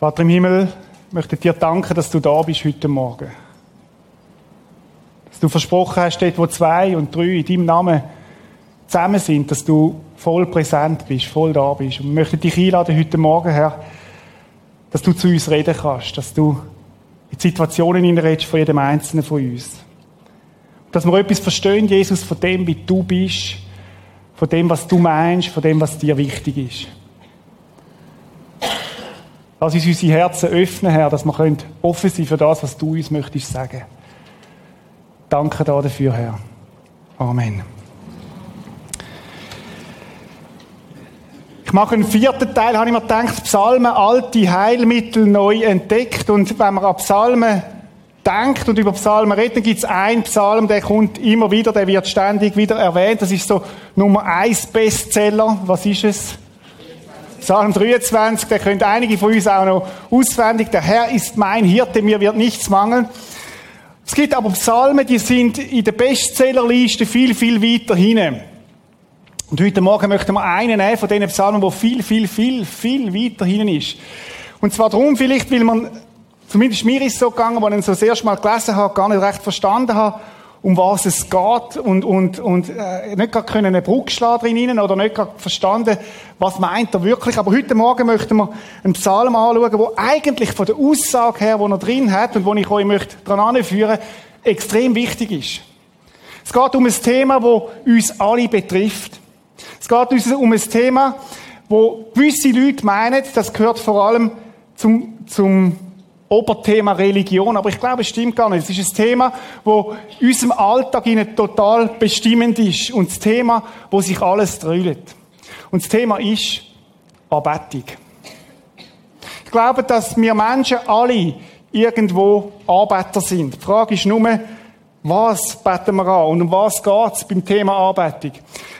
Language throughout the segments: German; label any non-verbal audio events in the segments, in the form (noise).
Vater im Himmel, ich möchte dir danken, dass du da bist heute Morgen. Dass du versprochen hast, dort wo zwei und drei in deinem Namen zusammen sind, dass du voll präsent bist, voll da bist. Und ich möchte dich einladen heute Morgen, Herr, dass du zu uns reden kannst, dass du in Situationen hineinredest von jedem Einzelnen von uns. Dass wir etwas verstehen, Jesus, von dem, wie du bist, von dem, was du meinst, von dem, was dir wichtig ist. Lass uns unsere Herzen öffnen, Herr, dass wir offen sein für das, was du uns möchtest sagen. Danke dafür, Herr. Amen. Ich mache einen vierten Teil, habe ich mir gedacht, Psalmen, alte Heilmittel neu entdeckt. Und wenn man an Psalmen denkt und über Psalmen redet, gibt es einen Psalm, der kommt immer wieder, der wird ständig wieder erwähnt. Das ist so Nummer eins Bestseller. Was ist es? Psalm 23, der könnt einige von uns auch noch auswendig. Der Herr ist mein Hirte, mir wird nichts mangeln. Es gibt aber Psalmen, die sind in der Bestsellerliste viel, viel weiter hinten. Und heute Morgen möchten wir einen nehmen von diesen Psalmen, der viel, viel, viel, viel weiter hinten ist. Und zwar darum vielleicht, weil man, zumindest mir ist es so gegangen, als ich so das erste Mal gelesen habe, gar nicht recht verstanden habe, um was es geht und, und, und äh, nicht gerade können eine Brücke schlagen drin oder nicht gerade verstanden, was meint er wirklich. Aber heute Morgen möchten wir einen Psalm anschauen, wo eigentlich von der Aussage her, wo er drin hat und wo ich euch möchte daran anführen, extrem wichtig ist. Es geht um ein Thema, das uns alle betrifft. Es geht um ein Thema, wo gewisse Leute meinen, das gehört vor allem zum, zum Oberthema Religion, aber ich glaube, es stimmt gar nicht. Es ist ein Thema, wo unserem Alltag ihnen total bestimmend ist und das Thema, wo sich alles drüllt. Und das Thema ist Anbetung. Ich glaube, dass wir Menschen alle irgendwo Anbeter sind. Die Frage ist nur, was beten wir an und um was geht es beim Thema Anbetung?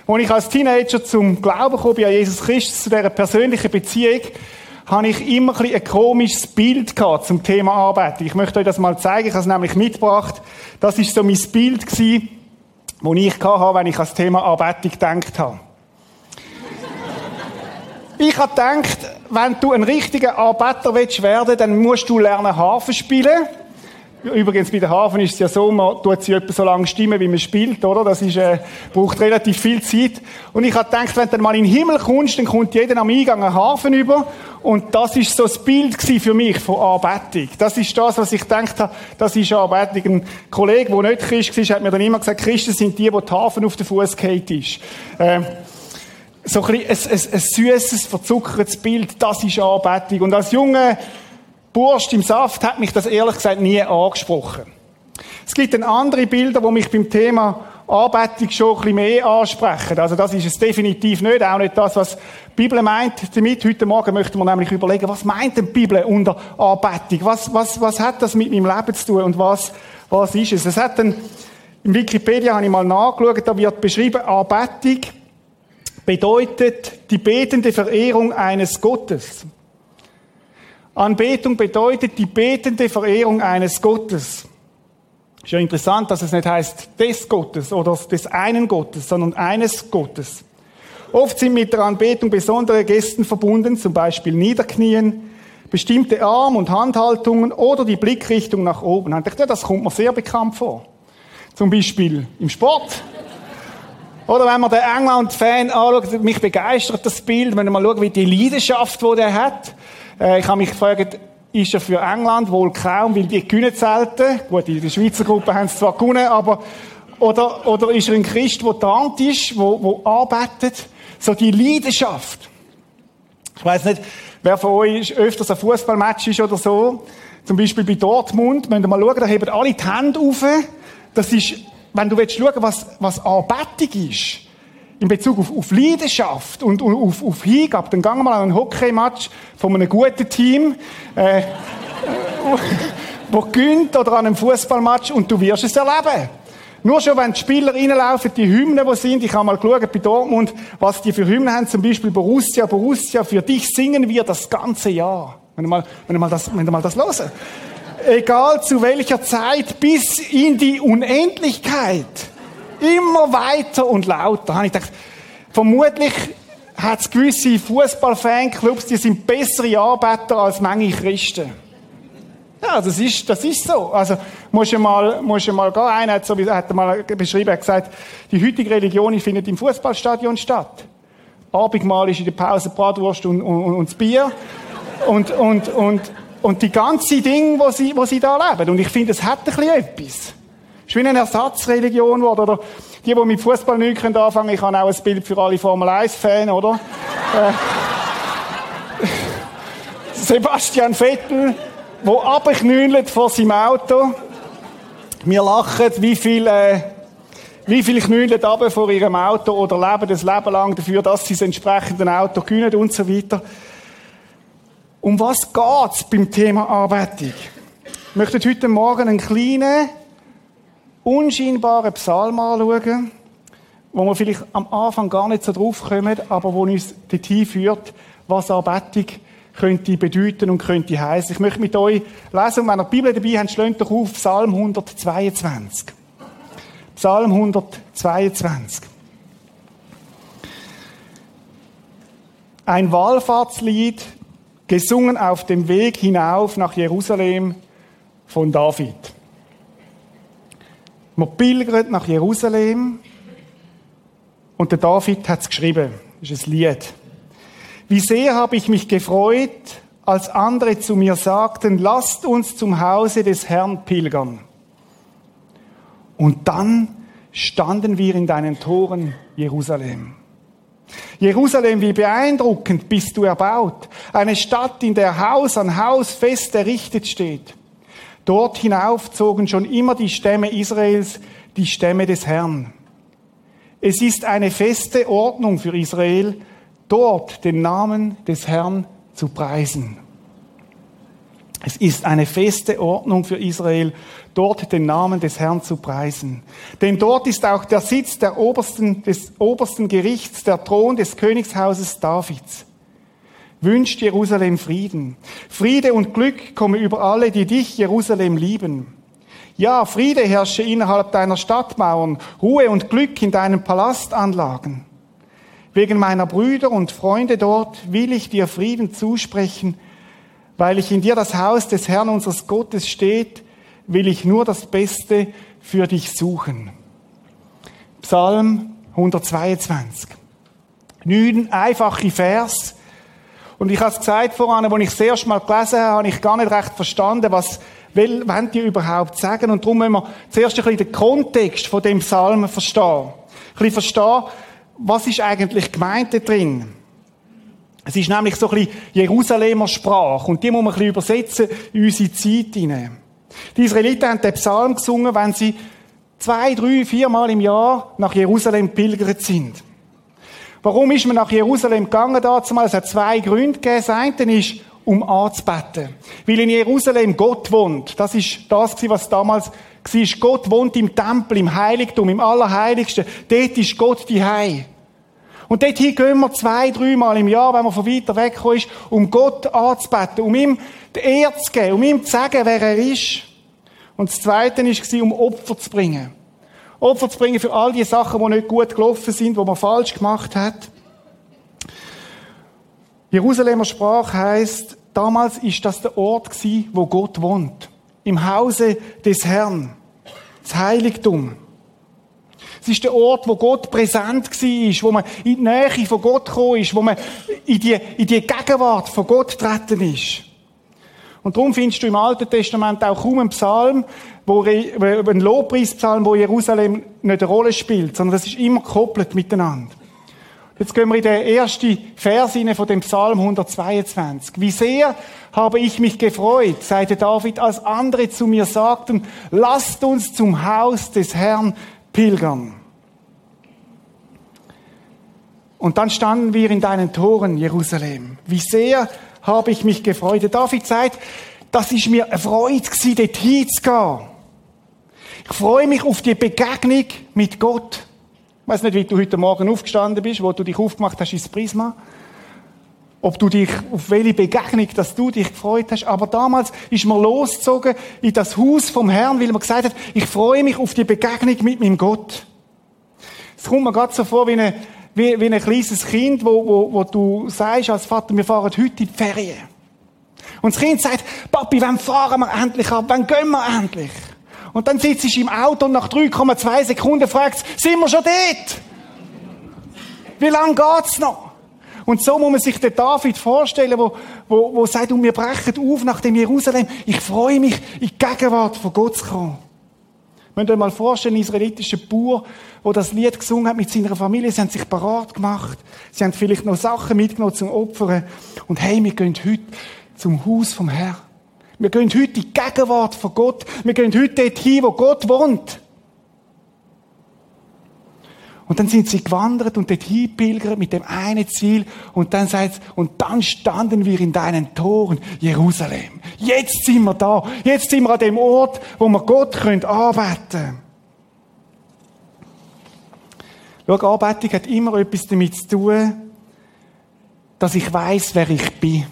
Als ich als Teenager zum Glauben kam, an Jesus Christus, zu dieser persönlichen Beziehung, habe ich immer ein, ein komisches Bild gehabt zum Thema Arbeit. Ich möchte euch das mal zeigen. Ich habe es nämlich mitgebracht. Das ist so mein Bild gewesen, das ich hatte, wenn ich an das Thema Anbetung gedacht habe. (laughs) ich habe gedacht, wenn du ein richtiger Arbeiter werden willst, dann musst du lernen, Harfe spielen. Übrigens, bei der Hafen ist es ja so, man tut sie etwa so lange stimmen, wie man spielt, oder? Das ist, äh, braucht relativ viel Zeit. Und ich habe gedacht, wenn du mal in den Himmel kommst, dann kommt jeder am Eingang einen Hafen über. Und das ist so das Bild für mich von Anbetung. Das ist das, was ich gedacht habe, das ist Anbetung. Ein Kollege, der nicht Christ war, hat mir dann immer gesagt, Christen sind die, die die Hafen auf den Fuß geht ist. Ähm, so ein, bisschen ein, ein, ein süßes, verzuckertes Bild, das ist Anbetung. Und als junger Burst im Saft hat mich das ehrlich gesagt nie angesprochen. Es gibt dann andere Bilder, wo mich beim Thema Anbetung schon ein bisschen mehr ansprechen. Also das ist es definitiv nicht, auch nicht das, was die Bibel meint damit. Heute Morgen möchten wir nämlich überlegen, was meint denn die Bibel unter Anbetung? Was, was, was hat das mit meinem Leben zu tun und was, was ist es? Es hat dann, im Wikipedia habe ich mal nachgeschaut, da wird beschrieben, Anbetung bedeutet die betende Verehrung eines Gottes. Anbetung bedeutet die betende Verehrung eines Gottes. Ist ja interessant, dass es nicht heißt des Gottes oder des einen Gottes, sondern eines Gottes. Oft sind mit der Anbetung besondere Gesten verbunden, zum Beispiel Niederknien, bestimmte Arm- und Handhaltungen oder die Blickrichtung nach oben. Das kommt mir sehr bekannt vor. Zum Beispiel im Sport. Oder wenn man den England-Fan anschaut, mich begeistert das Bild, wenn man mal schaut, wie die Leidenschaft, die der hat. Äh, ich habe mich gefragt, ist er für England? Wohl kaum, weil die gewinnen selten. Gut, in der Schweizer Gruppe haben sie zwar gewonnen, aber, oder, oder ist er ein Christ, der tarnt ist, wo, wo arbeitet? So die Leidenschaft. Ich weiß nicht, wer von euch öfters ein Fußballmatch ist oder so. Zum Beispiel bei Dortmund, wenn ihr mal schauen, da heben alle die Hände auf. Das ist, wenn du willst schauen, was, was Anbetung ist, in Bezug auf, auf Leidenschaft und, und auf, auf Hingabe, dann gehen wir mal an einen Hockeymatch von einem guten Team, äh, (laughs) wo gönnt oder an einem Fußballmatch und du wirst es erleben. Nur schon, wenn die Spieler reinlaufen, die Hymnen, die sind, ich habe mal geschaut bei Dortmund, was die für Hymnen haben, zum Beispiel Borussia, Borussia, für dich singen wir das ganze Jahr. Wenn ihr mal, wenn ihr mal das, wenn ihr mal das hören. Egal zu welcher Zeit, bis in die Unendlichkeit. Immer weiter und lauter. Habe ich gedacht, vermutlich hat es gewisse Fußballfanclubs, die sind bessere Arbeiter als manche Christen. Ja, das ist, das ist so. Also, musst du mal, musst du mal gehen. Einer hat, so, hat mal beschrieben, hat gesagt, die heutige Religion findet im Fußballstadion statt. Abendmahl ist in der Pause Bratwurst und, und, und das Bier. Und, und, und, und die ganzen Dinge, wo sie, wo sie da leben. Und ich finde, es hat ein bisschen etwas. Ist wie eine Ersatzreligion geworden, oder? Die, die mit Fußball nicht anfangen können, ich habe auch ein Bild für alle Formel 1-Fans, oder? äh, (laughs) Sebastian Vettel, wo abknüllt vor seinem Auto. Wir lachen, wie viel, äh, wie viel knüllen ab vor ihrem Auto oder leben das Leben lang dafür, dass sie das entsprechende Auto gewinnen und so weiter. Um was geht's beim Thema Anbetung? Ich möchte heute Morgen einen kleinen, unscheinbaren Psalm anschauen, wo wir vielleicht am Anfang gar nicht so drauf kommen, aber wo uns dorthin führt, was Anbetung könnte bedeuten und könnte heißen. Ich möchte mit euch lesen, und wenn ihr die Bibel dabei habt, schlägt doch auf Psalm 122. Psalm 122. Ein Wallfahrtslied gesungen auf dem Weg hinauf nach Jerusalem von David. Man pilgert nach Jerusalem und der David hat es geschrieben. Das ist ein Lied. Wie sehr habe ich mich gefreut, als andere zu mir sagten, lasst uns zum Hause des Herrn pilgern. Und dann standen wir in deinen Toren, Jerusalem. Jerusalem, wie beeindruckend bist du erbaut. Eine Stadt, in der Haus an Haus fest errichtet steht. Dort hinauf zogen schon immer die Stämme Israels, die Stämme des Herrn. Es ist eine feste Ordnung für Israel, dort den Namen des Herrn zu preisen. Es ist eine feste Ordnung für Israel, dort den Namen des Herrn zu preisen. Denn dort ist auch der Sitz der obersten, des obersten Gerichts, der Thron des Königshauses Davids. Wünscht Jerusalem Frieden. Friede und Glück komme über alle, die dich, Jerusalem, lieben. Ja, Friede herrsche innerhalb deiner Stadtmauern, Ruhe und Glück in deinen Palastanlagen. Wegen meiner Brüder und Freunde dort will ich dir Frieden zusprechen, weil ich in dir das Haus des Herrn unseres Gottes steht, will ich nur das Beste für dich suchen. Psalm 122. Neun einfache Vers. Und ich habe es gesagt voran, als ich das erste Mal gelesen habe, habe ich gar nicht recht verstanden, was will, wollen die überhaupt sagen. Und darum müssen wir zuerst ein bisschen den Kontext von dem Psalm verstehen. Ein bisschen verstehen, was ist eigentlich gemeint da drin. Es ist nämlich so ein bisschen Jerusalemer Sprache. Und die muss man ein bisschen übersetzen in unsere Zeit hinein. Die Israeliten haben den Psalm gesungen, wenn sie zwei, drei, viermal im Jahr nach Jerusalem pilgert sind. Warum ist man nach Jerusalem gegangen dazu? Es hat zwei Gründe gegeben. Das eine ist, um anzubeten. Weil in Jerusalem Gott wohnt. Das ist das, was damals war. Gott wohnt im Tempel, im Heiligtum, im Allerheiligsten. Dort ist Gott die Hei. Und dorthin gehen wir zwei, dreimal im Jahr, wenn man von weiter weg ist, um Gott anzubeten, um ihm die Ehre zu geben, um ihm zu sagen, wer er ist. Und das Zweite war, um Opfer zu bringen. Opfer zu bringen für all die Sachen, die nicht gut gelaufen sind, die man falsch gemacht hat. Jerusalemer Sprache heißt, damals ist das der Ort gewesen, wo Gott wohnt. Im Hause des Herrn. Das Heiligtum. Es ist der Ort, wo Gott präsent war, wo man in die Nähe von Gott gekommen ist, wo man in die, in die Gegenwart von Gott treten ist. Und darum findest du im Alten Testament auch kaum einen Psalm, wo, ein Lobpreispsalm, wo Jerusalem nicht eine Rolle spielt, sondern das ist immer gekoppelt miteinander. Jetzt gehen wir in den ersten Vers von dem Psalm 122. Wie sehr habe ich mich gefreut, sagte David, als andere zu mir sagten, lasst uns zum Haus des Herrn pilgern. Und dann standen wir in deinen Toren, Jerusalem. Wie sehr habe ich mich gefreut. David sagt, das ist mir eine Freude gewesen, dort hinzugehen. Ich freue mich auf die Begegnung mit Gott. Ich weiß nicht, wie du heute Morgen aufgestanden bist, wo du dich aufgemacht hast ins Prisma. Ob du dich, auf welche Begegnung, dass du dich gefreut hast. Aber damals ist man losgezogen in das Haus vom Herrn, weil man gesagt hat, ich freue mich auf die Begegnung mit meinem Gott. Es kommt mir gerade so vor wie eine, wie, wie ein kleines Kind, wo, wo, wo du sagst als Vater, wir fahren heute in die Ferien. Und das Kind sagt, Papi, wann fahren wir endlich ab? Wann gehen wir endlich? Und dann sitzt es im Auto und nach 3,2 Sekunden fragt es, sind wir schon dort? Wie lange geht's noch? Und so muss man sich den David vorstellen, wo, wo, wo sagt, und wir brechen auf nach dem Jerusalem. Ich freue mich, in die Gegenwart von Gott zu kommen. Wenn ihr euch mal vorstellen, ein israelitischer Bauer, der das Lied gesungen hat mit seiner Familie, sie haben sich parat gemacht. Sie haben vielleicht noch Sachen mitgenommen zum Opfern. Und hey, wir gehen heute zum Haus vom Herrn. Wir gehen heute in die Gegenwart von Gott. Wir gehen heute dorthin, wo Gott wohnt. Und dann sind sie gewandert und dorthin pilgert mit dem einen Ziel. Und dann sagt es, und dann standen wir in deinen Toren, Jerusalem. Jetzt sind wir da. Jetzt sind wir an dem Ort, wo wir Gott können arbeiten. Schau, Anbetung hat immer etwas damit zu tun, dass ich weiß, wer ich bin.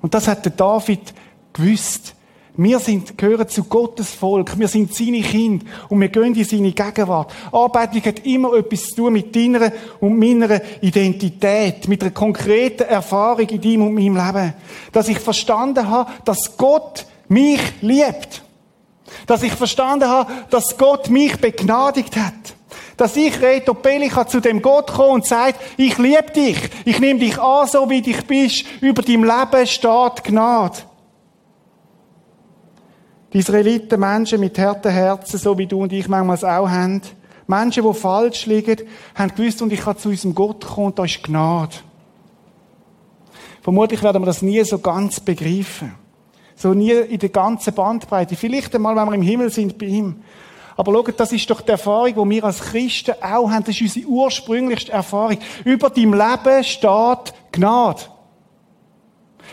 Und das hat der David gewusst. Wir sind, gehören zu Gottes Volk. Wir sind seine Kinder. Und wir gehen in seine Gegenwart. Anbetung hat immer etwas zu tun mit deiner und meiner Identität. Mit einer konkreten Erfahrung in deinem und meinem Leben. Dass ich verstanden habe, dass Gott mich liebt. Dass ich verstanden habe, dass Gott mich begnadigt hat. Dass ich, Reto Pellicha, zu dem Gott komme und sagt, ich liebe dich. Ich nehme dich an, so wie du bist. Über deinem Leben steht Gnade. Die Israeliten, Menschen mit harten Herzen, so wie du und ich manchmal auch haben. Menschen, die falsch liegen, haben gewusst, und ich kann zu unserem Gott kommen, und da ist Gnade. Vermutlich werden wir das nie so ganz begreifen. So nie in der ganzen Bandbreite. Vielleicht einmal, wenn wir im Himmel sind bei ihm. Aber schaut, das ist doch die Erfahrung, die wir als Christen auch haben. Das ist unsere ursprünglichste Erfahrung. Über deinem Leben steht Gnade.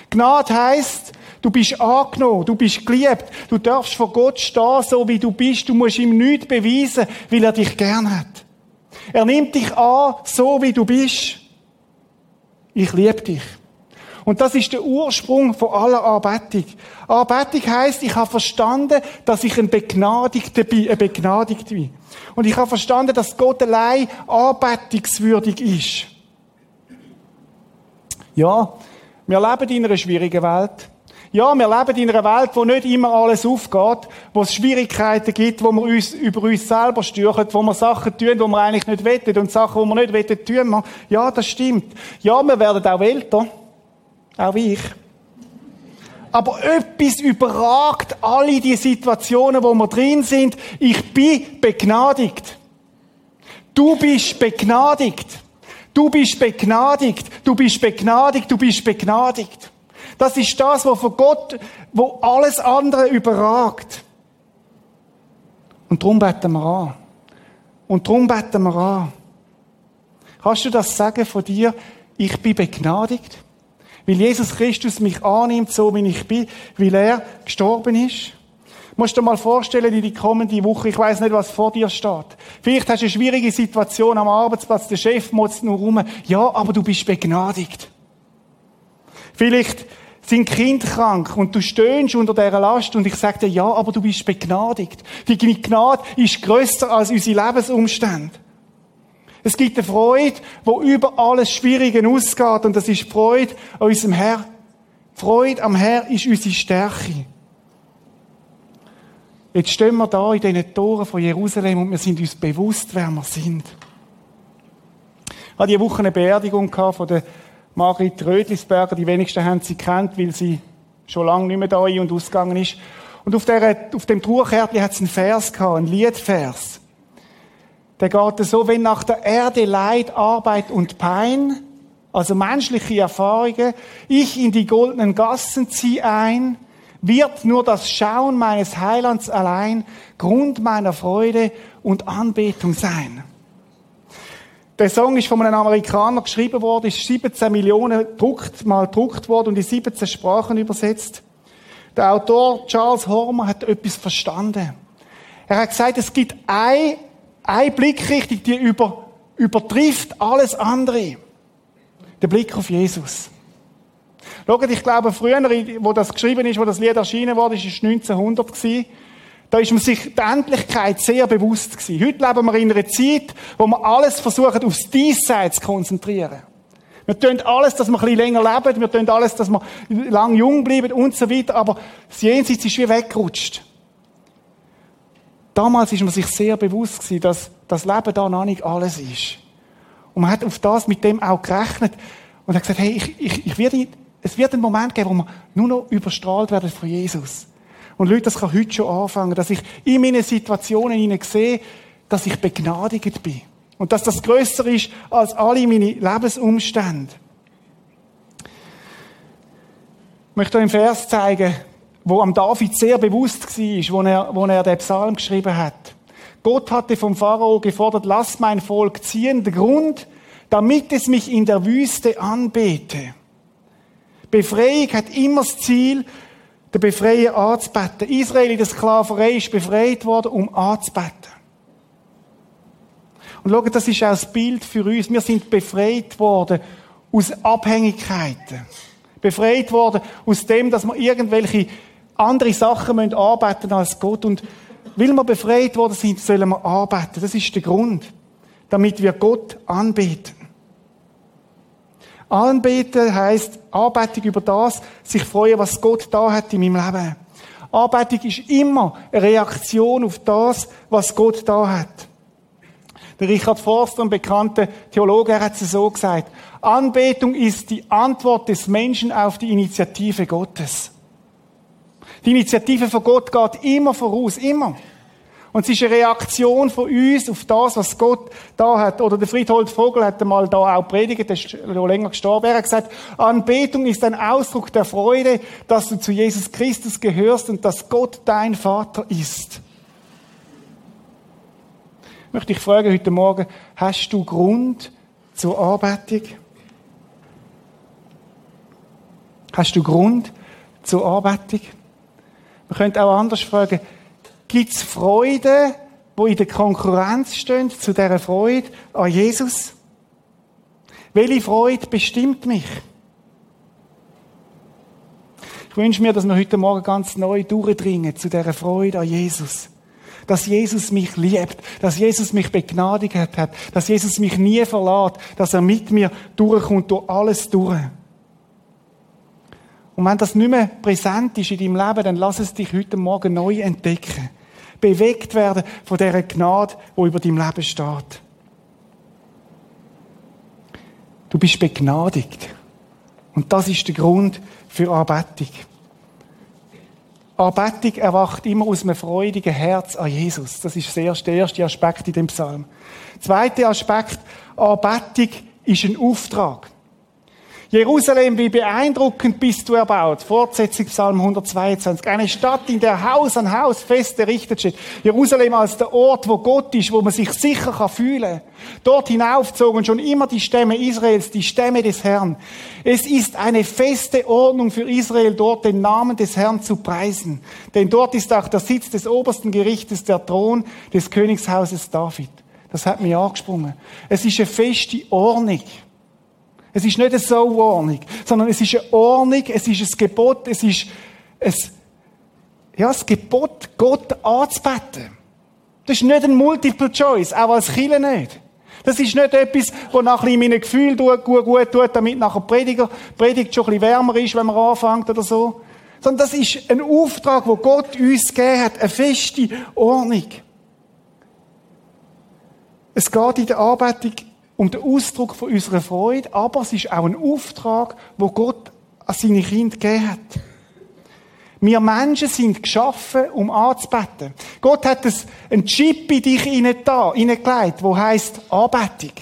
Gnade heisst, Du bist angenommen, du bist geliebt, du darfst vor Gott stehen, so wie du bist. Du musst ihm nichts beweisen, weil er dich gern hat. Er nimmt dich an, so wie du bist. Ich liebe dich. Und das ist der Ursprung von aller Anbetung. Anbetung heisst, ich habe verstanden, dass ich ein Begnadigter bin, ein Begnadigter bin. Und ich habe verstanden, dass Gott allein anbetungswürdig ist. Ja, wir leben in einer schwierigen Welt. Ja, wir leben in einer Welt, wo nicht immer alles aufgeht, wo es Schwierigkeiten gibt, wo wir uns über uns selber stürchen, wo wir Sachen tun, die wir eigentlich nicht wettet und Sachen, die wir nicht wettet, tun. Ja, das stimmt. Ja, wir werden auch älter. Auch ich. Aber etwas überragt alle die Situationen, wo wir drin sind. Ich bin begnadigt. Du bist begnadigt. Du bist begnadigt. Du bist begnadigt. Du bist begnadigt. Das ist das, was von Gott, wo alles andere überragt. Und darum beten wir an. Und darum beten wir an. Kannst du das sagen von dir? Ich bin begnadigt. Weil Jesus Christus mich annimmt, so wie ich bin, weil er gestorben ist. Du musst dir mal vorstellen, in die kommende Woche, ich weiß nicht, was vor dir steht. Vielleicht hast du eine schwierige Situation am Arbeitsplatz, der Chef motzt nur rum. Ja, aber du bist begnadigt. Vielleicht sind Kind krank und du stöhnst unter dieser Last und ich sage dir, ja, aber du bist begnadigt. Die Gnade ist grösser als unsere Lebensumstände. Es gibt eine Freude, wo über alles Schwierige ausgeht und das ist die Freude an unserem Herr. Freude am Herr ist unsere Stärke. Jetzt stehen wir da in diesen Toren von Jerusalem und wir sind uns bewusst, wer wir sind. Ich hatte diese Woche eine Beerdigung von der Margrit Rödlisberger, die wenigsten haben sie kennt, weil sie schon lange nicht mehr da ein- und ausgegangen ist. Und auf, der, auf dem Trauerkärtchen hat es einen Vers gehabt, einen Liedvers. Der geht so, wenn nach der Erde Leid, Arbeit und Pein, also menschliche Erfahrungen, ich in die goldenen Gassen ziehe ein, wird nur das Schauen meines Heilands allein Grund meiner Freude und Anbetung sein. Der Song ist von einem Amerikaner geschrieben worden, ist 17 Millionen druckt, mal gedruckt worden und in 17 Sprachen übersetzt. Der Autor Charles Hormer hat etwas verstanden. Er hat gesagt, es gibt ein, ein Blickrichtung, die über, übertrifft alles andere. Der Blick auf Jesus. Schaut, ich glaube, früher, wo das geschrieben ist, wo das Lied erschienen wurde, ist es 1900 gewesen. Da ist man sich der Endlichkeit sehr bewusst gewesen. Heute leben wir in einer Zeit, wo wir alles versuchen, aufs Diesseits zu konzentrieren. Wir tun alles, dass wir ein bisschen länger leben, wir tun alles, dass wir lang jung bleiben und so weiter, aber das Jenseits ist wie weggerutscht. Damals ist man sich sehr bewusst gewesen, dass das Leben da noch nicht alles ist. Und man hat auf das mit dem auch gerechnet und hat gesagt, hey, ich, ich, ich werde, es wird einen Moment geben, wo wir nur noch überstrahlt werden von Jesus. Und Leute, das kann heute schon anfangen, dass ich in meinen Situationen sehe, dass ich begnadigt bin. Und dass das größer ist als alle meine Lebensumstände. Ich möchte euch einen Vers zeigen, wo am David sehr bewusst war, wo er, wo er den Psalm geschrieben hat. Gott hatte vom Pharao gefordert, lass mein Volk ziehen, der Grund, damit es mich in der Wüste anbete. Befreiung hat immer das Ziel, der Befreier anzubeten. Israel in der Sklaverei ist befreit worden, um anzubeten. Und schaut, das ist auch das Bild für uns. Wir sind befreit worden aus Abhängigkeiten. Befreit worden aus dem, dass wir irgendwelche andere Sachen müssen arbeiten als Gott. Und weil wir befreit worden sind, sollen wir arbeiten. Das ist der Grund. Damit wir Gott anbeten. Anbeten heisst Arbeitung über das, sich freuen, was Gott da hat in meinem Leben. Arbeitung ist immer eine Reaktion auf das, was Gott da hat. Der Richard Forster, ein bekannter Theologe, hat es so gesagt. Anbetung ist die Antwort des Menschen auf die Initiative Gottes. Die Initiative von Gott geht immer voraus, immer. Und es ist eine Reaktion von uns auf das, was Gott da hat. Oder der Friedhold Vogel hat einmal da auch predigt, der ist schon länger gestorben. Er hat gesagt, Anbetung ist ein Ausdruck der Freude, dass du zu Jesus Christus gehörst und dass Gott dein Vater ist. Ich möchte dich fragen heute Morgen, hast du Grund zur Anbetung? Hast du Grund zur Anbetung? Man könnte auch anders fragen, Gibt es Freude, wo in der Konkurrenz stehen zu dieser Freude an Jesus? Welche Freude bestimmt mich? Ich wünsche mir, dass wir heute Morgen ganz neu durchdringen zu dieser Freude an Jesus. Dass Jesus mich liebt, dass Jesus mich begnadigt hat, dass Jesus mich nie verlässt, dass er mit mir durchkommt, durch alles durch. Und wenn das nicht mehr präsent ist in deinem Leben, dann lass es dich heute Morgen neu entdecken bewegt werden von dieser Gnade, die über deinem Leben steht. Du bist begnadigt. Und das ist der Grund für Anbetung. Anbetung erwacht immer aus einem freudigen Herz an Jesus. Das ist der erste Aspekt in dem Psalm. Zweiter Aspekt, Anbetung ist ein Auftrag. Jerusalem, wie beeindruckend bist du erbaut. Fortsetzung Psalm 122. Eine Stadt, in der Haus an Haus fest errichtet steht. Jerusalem als der Ort, wo Gott ist, wo man sich sicher kann fühlen. Dort hinaufzogen schon immer die Stämme Israels, die Stämme des Herrn. Es ist eine feste Ordnung für Israel, dort den Namen des Herrn zu preisen. Denn dort ist auch der Sitz des obersten Gerichtes, der Thron des Königshauses David. Das hat mich angesprungen. Es ist eine feste Ordnung. Es ist nicht eine So-Ordnung, sondern es ist eine Ordnung, es ist ein Gebot, es ist ein, ja, das Gebot, Gott anzubeten. Das ist nicht ein Multiple Choice, auch als Killer nicht. Das ist nicht etwas, wo nach ein bisschen Gefühl gut, gut, gut tut, damit nachher Prediger, Predigt schon ein bisschen wärmer ist, wenn man anfängt oder so. Sondern das ist ein Auftrag, wo Gott uns gegeben hat, eine feste Ordnung. Es geht in der Arbeitung um den Ausdruck von unserer Freude, aber es ist auch ein Auftrag, wo Gott an seine Kinder gegeben hat. Wir Menschen sind geschaffen, um anzubeten. Gott hat einen Chip in dich hineingelegt, wo heißt Anbetung.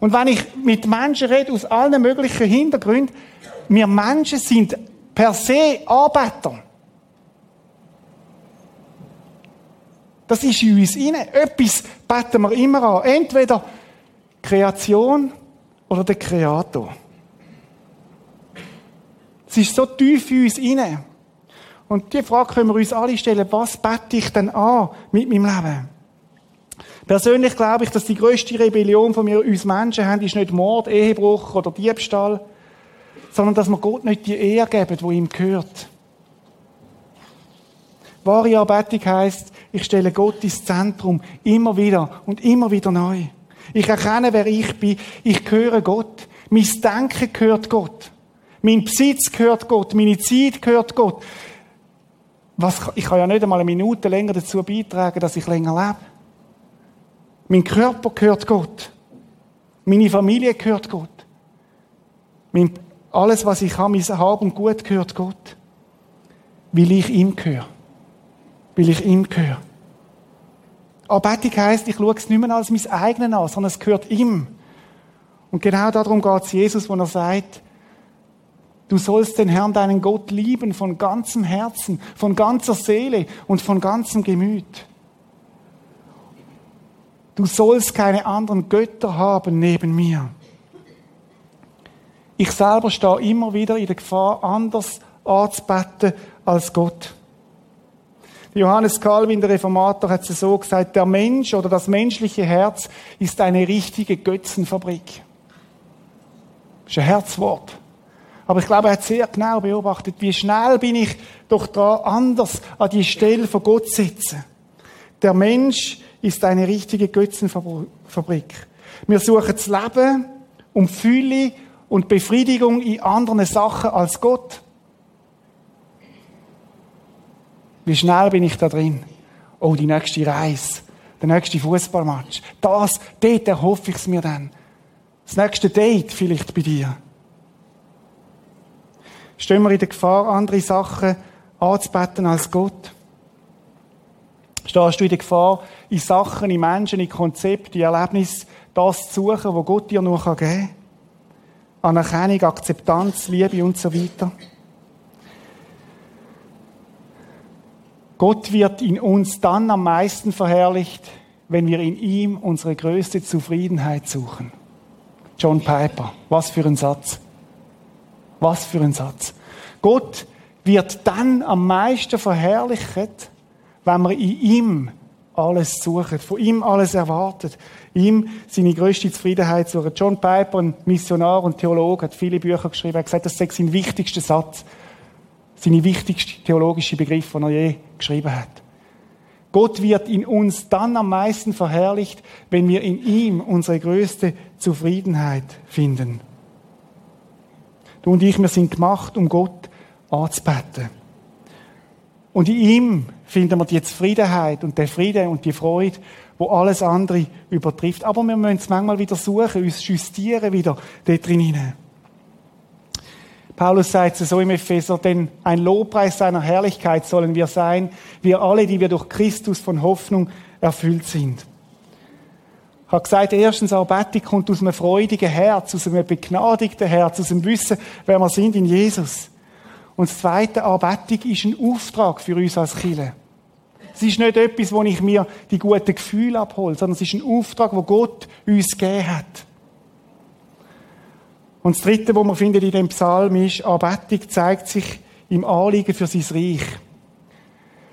Und wenn ich mit Menschen rede aus allen möglichen Hintergründen, wir Menschen sind per se Anbeter. Das ist in uns rein. Etwas beten wir immer an. Entweder Kreation oder der Kreator? Es ist so tief in uns inne. Und die Frage können wir uns alle stellen, was bete ich denn an mit meinem Leben? Persönlich glaube ich, dass die größte Rebellion von mir uns Menschen haben, ist nicht Mord, Ehebruch oder Diebstahl, sondern dass wir Gott nicht die Ehre geben, die ihm gehört. Wahre Anbetung heisst, ich stelle Gott ins Zentrum, immer wieder und immer wieder neu. Ich erkenne, wer ich bin. Ich gehöre Gott. Mein Denken gehört Gott. Mein Besitz gehört Gott. Meine Zeit gehört Gott. Was, ich kann ja nicht einmal eine Minute länger dazu beitragen, dass ich länger lebe. Mein Körper gehört Gott. Meine Familie gehört Gott. Mein, alles, was ich habe, mein Hab und Gut gehört Gott. Weil ich ihm gehöre. Weil ich ihm gehöre. Anbetung heisst, ich schaue es nicht mehr als mein eigenes an, sondern es gehört ihm. Und genau darum geht es Jesus, wo er sagt, du sollst den Herrn, deinen Gott lieben von ganzem Herzen, von ganzer Seele und von ganzem Gemüt. Du sollst keine anderen Götter haben neben mir. Ich selber stehe immer wieder in der Gefahr, anders anzubeten als Gott. Johannes Calvin, der Reformator, hat es so gesagt, der Mensch oder das menschliche Herz ist eine richtige Götzenfabrik. Das ist ein Herzwort. Aber ich glaube, er hat sehr genau beobachtet, wie schnell bin ich doch da anders an die Stelle von Gott sitzen. Der Mensch ist eine richtige Götzenfabrik. Wir suchen das Leben um Fülle und Befriedigung in anderen Sachen als Gott. Wie schnell bin ich da drin? Oh, die nächste Reise, der nächste Fußballmatch. Das, dort erhoffe ich es mir dann. Das nächste Date vielleicht bei dir. Stehen wir in der Gefahr, andere Sachen anzubeten als Gott? Stehst du in der Gefahr, in Sachen, in Menschen, in Konzepte, in Erlebnisse, das zu suchen, was Gott dir nur geben kann? Anerkennung, Akzeptanz, Liebe und so weiter. Gott wird in uns dann am meisten verherrlicht, wenn wir in ihm unsere größte Zufriedenheit suchen. John Piper, was für ein Satz. Was für ein Satz. Gott wird dann am meisten verherrlicht, wenn wir in ihm alles suchen, von ihm alles erwartet, ihm seine größte Zufriedenheit suchen. John Piper, ein Missionar und Theologe, hat viele Bücher geschrieben, er hat gesagt, das sei sein wichtigster Satz, seine wichtigste theologische Begriff, den er je geschrieben hat. Gott wird in uns dann am meisten verherrlicht, wenn wir in ihm unsere größte Zufriedenheit finden. Du und ich, wir sind gemacht, um Gott anzubeten. Und in ihm finden wir die Zufriedenheit und der Friede und die Freude, wo alles andere übertrifft. Aber wir müssen es manchmal wieder suchen, uns justieren wieder dort drin hinein. Paulus sagt es so im Epheser, denn ein Lobpreis seiner Herrlichkeit sollen wir sein, wir alle, die wir durch Christus von Hoffnung erfüllt sind. Ich habe gesagt, erstens, Arbeitung kommt aus einem freudigen Herz, aus einem begnadigten Herz, aus dem Wissen, wer wir sind in Jesus. Und das zweite, Arbeitung ist ein Auftrag für uns als Kirche. Es ist nicht etwas, wo ich mir die guten Gefühle abhole, sondern es ist ein Auftrag, wo Gott uns gegeben hat. Und das Dritte, was man findet in dem Psalm ist, Anbetung zeigt sich im Anliegen für sein Reich.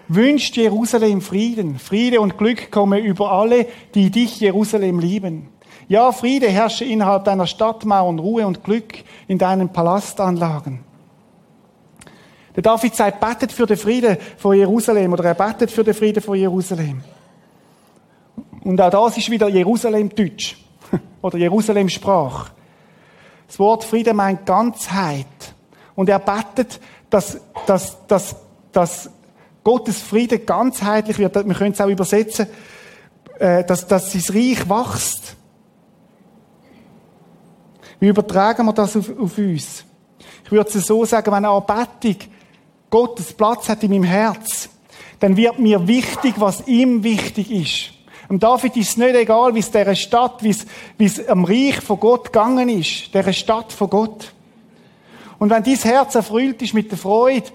Wünscht Jerusalem Frieden. Friede und Glück kommen über alle, die dich, Jerusalem, lieben. Ja, Friede herrsche innerhalb deiner Stadtmauern, Ruhe und Glück in deinen Palastanlagen. Der David sagt, betet für den Frieden von Jerusalem oder er betet für den Frieden von Jerusalem. Und auch das ist wieder Jerusalem-Deutsch (laughs) oder Jerusalem-Sprach. Das Wort Friede meint Ganzheit. Und er betet, dass, dass, dass, dass Gottes Friede ganzheitlich wird. Wir können es auch übersetzen, äh, dass, dass sein Reich wächst. Wie übertragen wir das auf, auf uns? Ich würde es so sagen, wenn eine Anbetung Gottes Platz hat in meinem Herz, dann wird mir wichtig, was ihm wichtig ist. Und David ist es nicht egal, wie es dieser Stadt, wie es, wie es am Reich von Gott gegangen ist, dieser Stadt von Gott. Und wenn dein Herz erfüllt ist mit der Freude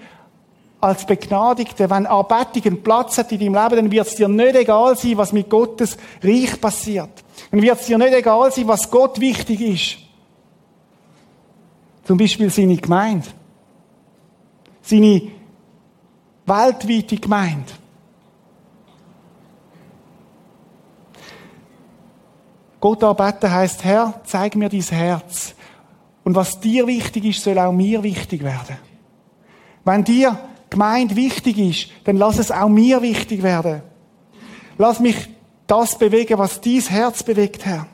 als Begnadigte, wenn Anbetung einen Platz hat in deinem Leben, dann wird es dir nicht egal sein, was mit Gottes Reich passiert. Dann wird es dir nicht egal sein, was Gott wichtig ist. Zum Beispiel seine Gemeinde. Seine weltweite Gemeinde. Gott anbeten heisst, Herr, zeig mir dein Herz. Und was dir wichtig ist, soll auch mir wichtig werden. Wenn dir Gemeinde wichtig ist, dann lass es auch mir wichtig werden. Lass mich das bewegen, was dies Herz bewegt, Herr.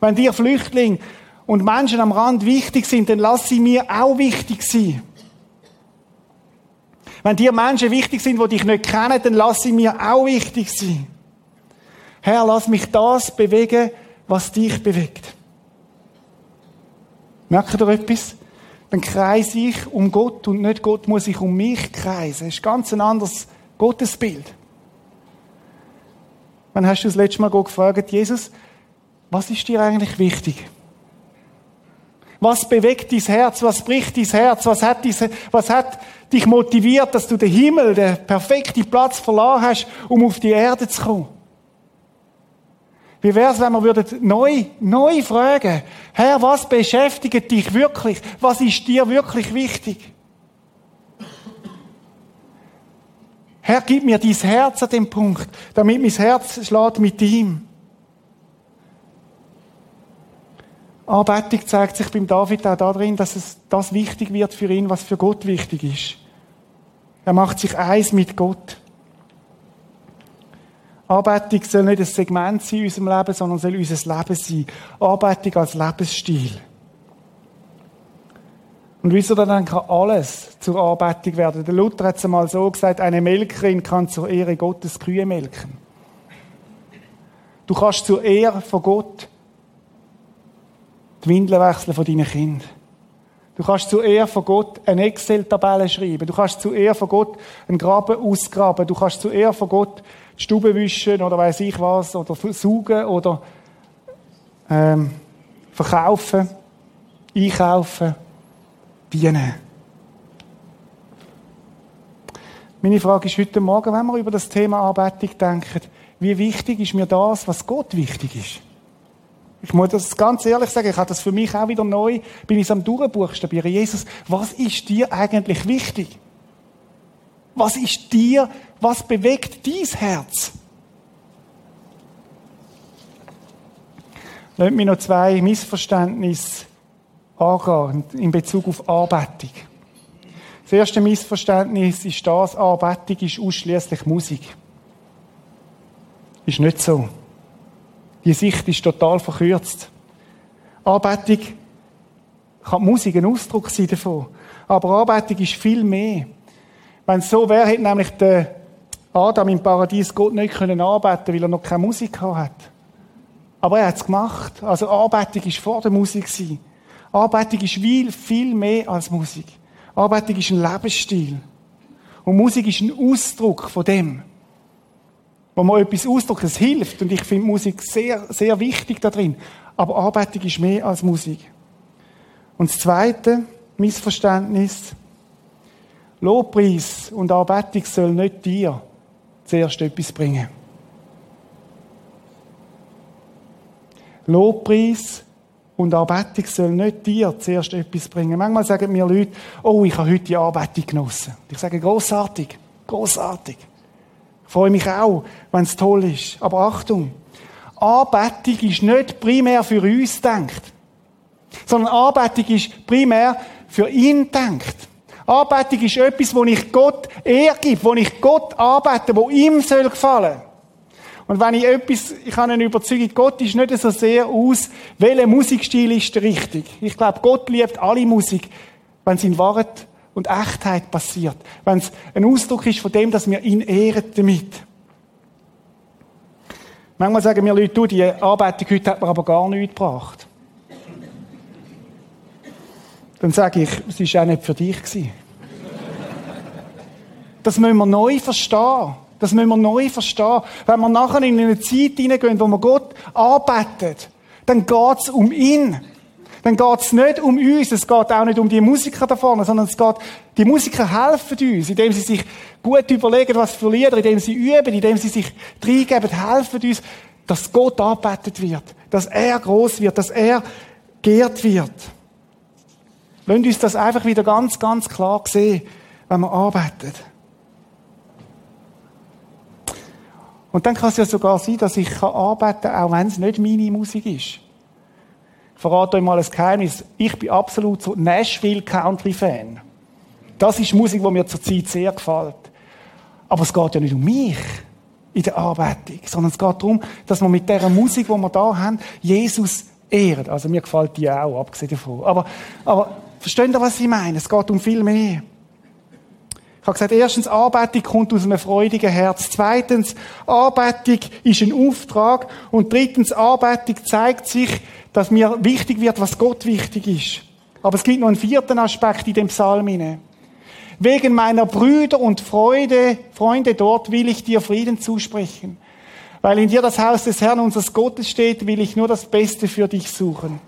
Wenn dir Flüchtlinge und Menschen am Rand wichtig sind, dann lass sie mir auch wichtig sein. Wenn dir Menschen wichtig sind, die dich nicht kennen, dann lass sie mir auch wichtig sein. Herr, lass mich das bewegen, was dich bewegt. Merkt ihr etwas? Dann kreise ich um Gott und nicht Gott muss sich um mich kreisen. Das ist ganz ein anderes Gottesbild. Wann hast du das letzte Mal gefragt, Jesus, was ist dir eigentlich wichtig? Was bewegt dein Herz? Was bricht dein Herz? Was hat, diese, was hat dich motiviert, dass du den Himmel, den perfekten Platz verloren hast, um auf die Erde zu kommen? Wie wäre es, wenn wir neu, neu fragen, Herr, was beschäftigt dich wirklich? Was ist dir wirklich wichtig? Herr, gib mir dein Herz an dem Punkt, damit mein Herz schlägt mit ihm. Anbetung zeigt sich beim David auch darin, dass es das wichtig wird für ihn, was für Gott wichtig ist. Er macht sich eins mit Gott. Anbetung soll nicht ein Segment sein in unserem Leben, sondern soll unser Leben sein. Anbetung als Lebensstil. Und wieso dann kann alles zur Anbetung werden? Der Luther hat es einmal so gesagt, eine Melkerin kann zur Ehre Gottes Kühe melken. Du kannst zur Ehre von Gott die Windeln wechseln von deinen Kindern. Du kannst zu Ehre von Gott eine Excel-Tabelle schreiben. Du kannst zu Ehre von Gott einen Graben ausgraben. Du kannst zu Ehre von Gott Stube wischen oder weiß ich was oder saugen oder ähm, verkaufen, einkaufen, dienen. Meine Frage ist heute Morgen, wenn wir über das Thema Anbetung denken, wie wichtig ist mir das, was Gott wichtig ist? Ich muss das ganz ehrlich sagen, ich habe das für mich auch wieder neu, bin ich am Durchbuchstabieren. Jesus, was ist dir eigentlich wichtig? Was ist dir, was bewegt dein Herz? Lass mich noch zwei Missverständnisse angehen in Bezug auf Anbetung. Das erste Missverständnis ist das, Anbetung ist ausschließlich Musik. Ist nicht so. Die Sicht ist total verkürzt. Anbetung kann Musik ein Ausdruck sein davon. Aber Anbetung ist viel mehr. Wenn es so wäre, hätte nämlich der Adam im Paradies Gott nicht können anbeten, weil er noch keine Musik hat. Aber er hat es gemacht. Also Anbetung ist vor der Musik gewesen. Anbetung ist viel, viel mehr als Musik. Anbetung ist ein Lebensstil. Und Musik ist ein Ausdruck von dem wo man etwas ausdrückt, es hilft. Und ich finde Musik sehr, sehr wichtig da drin. Aber Arbeitung ist mehr als Musik. Und das zweite Missverständnis, Lobpreis und Arbeitung soll nicht dir zuerst etwas bringen. Lobpreis und Arbeitung soll nicht dir zuerst etwas bringen. Manchmal sagen mir Leute, oh, ich habe heute die Arbeitung genossen. Ich sage, großartig, großartig. Ich freue mich auch, wenn es toll ist. Aber Achtung, Anbetung ist nicht primär für uns denkt, sondern Anbetung ist primär für ihn denkt. Anbetung ist etwas, wo ich Gott ehrgib, wo ich Gott arbeite, wo ihm soll gefallen. Und wenn ich etwas, ich habe eine Überzeugung, Gott ist nicht so sehr aus, welcher Musikstil ist der richtig. Ich glaube, Gott liebt alle Musik, wenn sie in Wahrheit und Echtheit passiert. Wenn es ein Ausdruck ist von dem, dass wir ihn ehren damit. Manchmal sagen mir Leute, du, die Arbeit heute hat mir aber gar nichts gebracht. Dann sage ich, es war auch nicht für dich. Das müssen wir neu verstehen. Das müssen wir neu verstehen. Wenn wir nachher in eine Zeit hineingehen, wo wir Gott arbeitet, dann geht es um ihn dann geht es nicht um uns, es geht auch nicht um die Musiker da vorne, sondern es geht, die Musiker helfen uns, indem sie sich gut überlegen, was für Lieder, indem sie üben, indem sie sich reingeben, helfen uns, dass Gott arbeitet wird, dass er groß wird, dass er geehrt wird. Lasst uns das einfach wieder ganz, ganz klar sehen, wenn man arbeitet. Und dann kann es ja sogar sein, dass ich arbeiten kann, auch wenn es nicht meine Musik ist verrate euch mal ein Geheimnis. Ich bin absolut so Nashville Country Fan. Das ist Musik, die mir zurzeit sehr gefällt. Aber es geht ja nicht um mich in der Anbetung, sondern es geht darum, dass wir mit dieser Musik, die wir da haben, Jesus ehren. Also mir gefällt die auch, abgesehen davon. Aber, aber versteht ihr, was ich meine? Es geht um viel mehr. Ich habe gesagt, erstens, Anbetung kommt aus einem freudigen Herz. Zweitens, Anbetung ist ein Auftrag. Und drittens, Anbetung zeigt sich, dass mir wichtig wird, was Gott wichtig ist. Aber es gibt noch einen vierten Aspekt in dem Psalm hinein. Wegen meiner Brüder und Freude, Freunde dort will ich dir Frieden zusprechen. Weil in dir das Haus des Herrn unseres Gottes steht, will ich nur das Beste für dich suchen.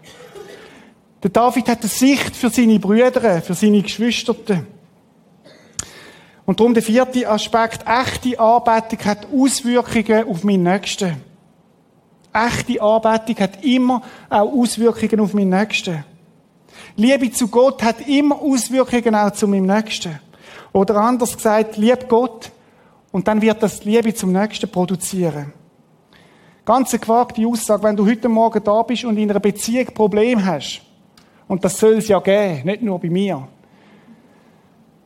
Der David hat eine Sicht für seine Brüder, für seine Geschwister. Und darum der vierte Aspekt, echte Anbetung hat Auswirkungen auf meinen Nächsten. Echte Anbetung hat immer auch Auswirkungen auf meinen Nächsten. Liebe zu Gott hat immer Auswirkungen auch zu meinem Nächsten. Oder anders gesagt, lieb Gott und dann wird das Liebe zum Nächsten produzieren. Ganz eine gewagte Aussage, wenn du heute Morgen da bist und in einer Beziehung Problem hast, und das soll es ja geben, nicht nur bei mir,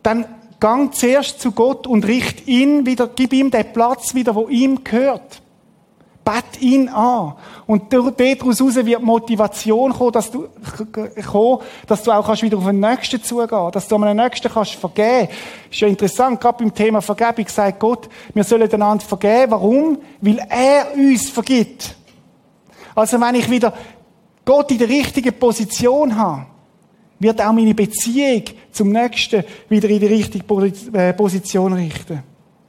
dann gang zuerst zu Gott und richt ihn wieder, gib ihm den Platz wieder, wo ihm gehört. Bet ihn an. Und daraus wird Motivation kommen, dass du, dass du auch kannst wieder auf den Nächsten zugehen, dass du einem Nächsten kannst vergeben. Ist ja interessant, gerade beim Thema Vergebung sagt Gott, wir sollen einander vergeben. Warum? Weil er uns vergibt. Also wenn ich wieder Gott in der richtigen Position habe, wird auch meine Beziehung zum Nächsten wieder in die richtige äh, Position richten.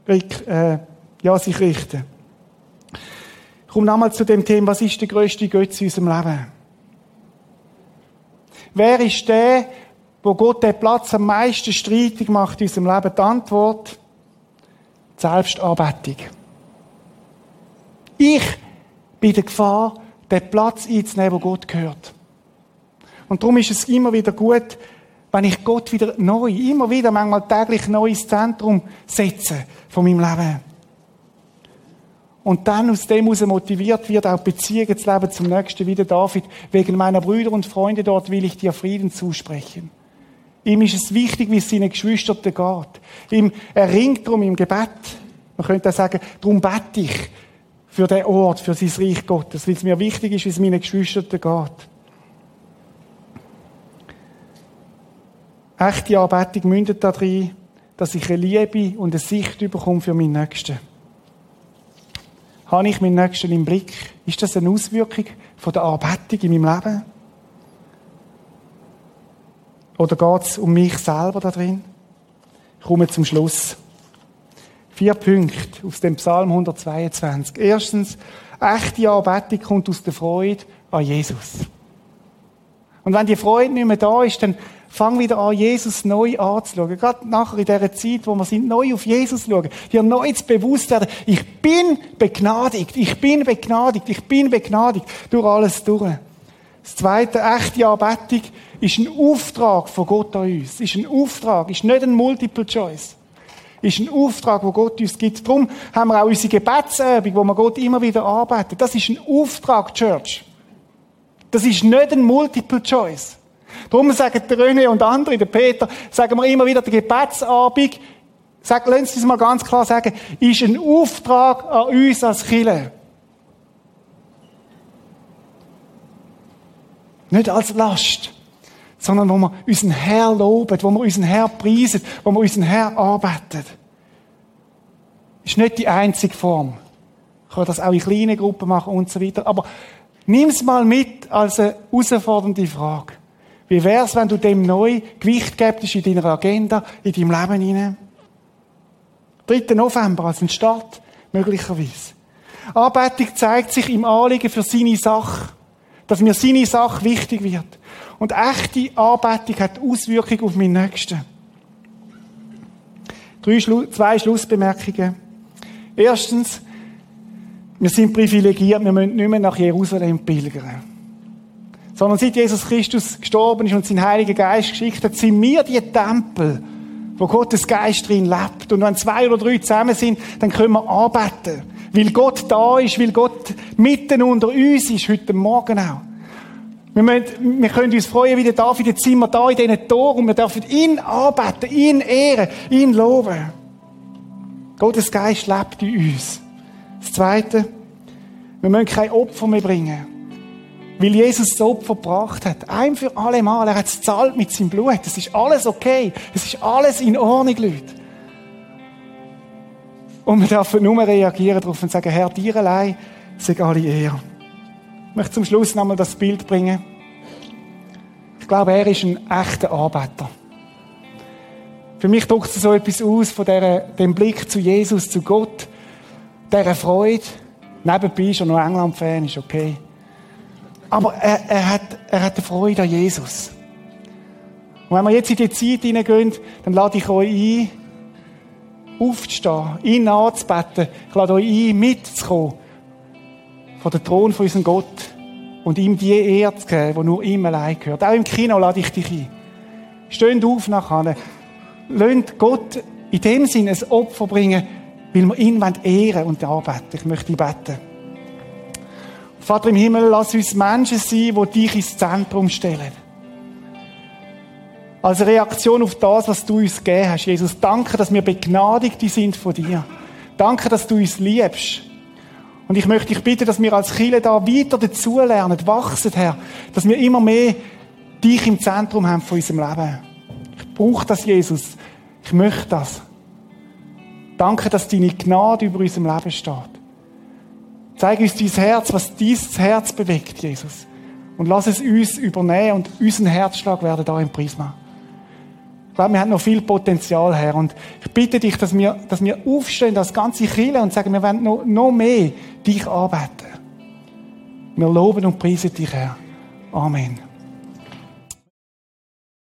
Äh, ja, sich richten. Ich komme nochmal zu dem Thema, was ist der größte Götze in unserem Leben? Wer ist der, wo Gott den Platz am meisten streitig macht in unserem Leben? Die Antwort, die Selbstanbetung. Ich bin der Gefahr, den Platz einzunehmen, wo Gott gehört. Und darum ist es immer wieder gut, wenn ich Gott wieder neu, immer wieder, manchmal täglich neu ins Zentrum setze von meinem Leben. Und dann aus dem heraus motiviert wird, auch Beziehungen zu leben zum Nächsten, wie der David. Wegen meiner Brüder und Freunde dort will ich dir Frieden zusprechen. Ihm ist es wichtig, wie es seinen Geschwistern geht. Ihm erringt darum im Gebet. Man könnte auch sagen, darum bete ich für den Ort, für sein Reich Gottes, weil es mir wichtig ist, wie es meinen Geschwistern geht. Echte Anbetung mündet darin, dass ich eine Liebe und eine Sicht bekomme für meinen Nächsten. Habe ich meinen Nächsten im Blick? Ist das eine Auswirkung von der Anbetung in meinem Leben? Oder geht es um mich selber da drin? Ich komme zum Schluss. Vier Punkte aus dem Psalm 122. Erstens, echte Anbetung kommt aus der Freude an Jesus. Und wenn die Freude nicht mehr da ist, dann fang wieder an, Jesus neu anzuschauen. Gerade nachher in dieser Zeit, wo wir sind, neu auf Jesus schauen. Dir neu zu bewusst werden, ich bin begnadigt, ich bin begnadigt, ich bin begnadigt durch alles durch. Das zweite, echte Anbetung ist ein Auftrag von Gott an uns. Ist ein Auftrag, ist nicht ein Multiple Choice. Ist ein Auftrag, wo Gott uns gibt. Darum haben wir auch unsere Gebetsübung, wo wir Gott immer wieder arbeiten. Das ist ein Auftrag, Church. Das ist nicht ein Multiple Choice. Darum sagen der René und andere, der Peter, sagen wir immer wieder, der Gebetsabend, sag, Sie es mal ganz klar sagen, ist ein Auftrag an uns als Killer. Nicht als Last, sondern wo wir unseren Herr loben, wo wir unseren Herr preisen, wo wir unseren Herr arbeiten. Ist nicht die einzige Form. Ich kann das auch in kleinen Gruppen machen und so weiter. Aber nimm es mal mit als eine herausfordernde Frage. Wie wär's, wenn du dem neu Gewicht gibst in deiner Agenda, in deinem Leben hinein? 3. November als ein Start, möglicherweise. Anbetung zeigt sich im Anliegen für seine Sache, dass mir seine Sache wichtig wird. Und echte Anbetung hat Auswirkungen auf meinen Nächsten. Drei zwei Schlussbemerkungen. Erstens, wir sind privilegiert, wir müssen nicht mehr nach Jerusalem pilgern sondern seit Jesus Christus gestorben ist und sein Heiliger Geist geschickt hat, sind wir die Tempel, wo Gottes Geist drin lebt. Und wenn zwei oder drei zusammen sind, dann können wir arbeiten. Weil Gott da ist, weil Gott mitten unter uns ist, heute Morgen auch. Wir, müssen, wir können uns freuen, wie der David, jetzt sind wir da in diesen Tor und wir dürfen ihn arbeiten, ihn ehren, ihn loben. Gottes Geist lebt in uns. Das Zweite, wir müssen kein Opfer mehr bringen. Weil Jesus das Opfer gebracht hat. Ein für alle Mal. Er hat es zahlt mit seinem Blut. Es ist alles okay. Es ist alles in Ordnung, Leute. Und wir dürfen nur reagieren darauf und sagen, Herr, dir allein sei alle Ehre. Ich möchte zum Schluss nochmal das Bild bringen. Ich glaube, er ist ein echter Arbeiter. Für mich drückt es so etwas aus von der, dem Blick zu Jesus, zu Gott, dieser Freude. Nebenbei ist er noch England-Fan, ist okay. Aber er, er, hat, er hat eine Freude an Jesus. Und wenn wir jetzt in die Zeit hineingehen, dann lade ich euch ein, aufzustehen, ihn anzubeten. Ich lade euch ein, mitzukommen vor den Thron von unserem Gott und ihm die Ehre zu geben, die nur ihm allein gehört. Auch im Kino lade ich dich ein. Steht auf nachher. Lasst Gott in dem Sinne ein Opfer bringen, weil wir ihn ehren und arbeiten. Ich möchte beten. Vater im Himmel, lass uns Menschen sein, die dich ins Zentrum stellen. Als Reaktion auf das, was du uns gegeben hast, Jesus, danke, dass wir begnadigt sind von dir. Danke, dass du uns liebst. Und ich möchte dich bitten, dass wir als Chile da weiter dazulernen, wachsen, Herr, dass wir immer mehr dich im Zentrum haben von unserem Leben. Ich brauche das, Jesus. Ich möchte das. Danke, dass deine Gnade über unserem Leben steht. Zeig uns dein Herz, was dein Herz bewegt, Jesus. Und lass es uns übernehmen und unseren Herzschlag werden da im Prisma. Ich glaube, wir haben noch viel Potenzial her. Und ich bitte dich, dass wir, dass wir aufstehen, das ganze Kille und sagen, wir wollen noch, noch mehr dich arbeiten. Wir loben und preisen dich, Herr. Amen.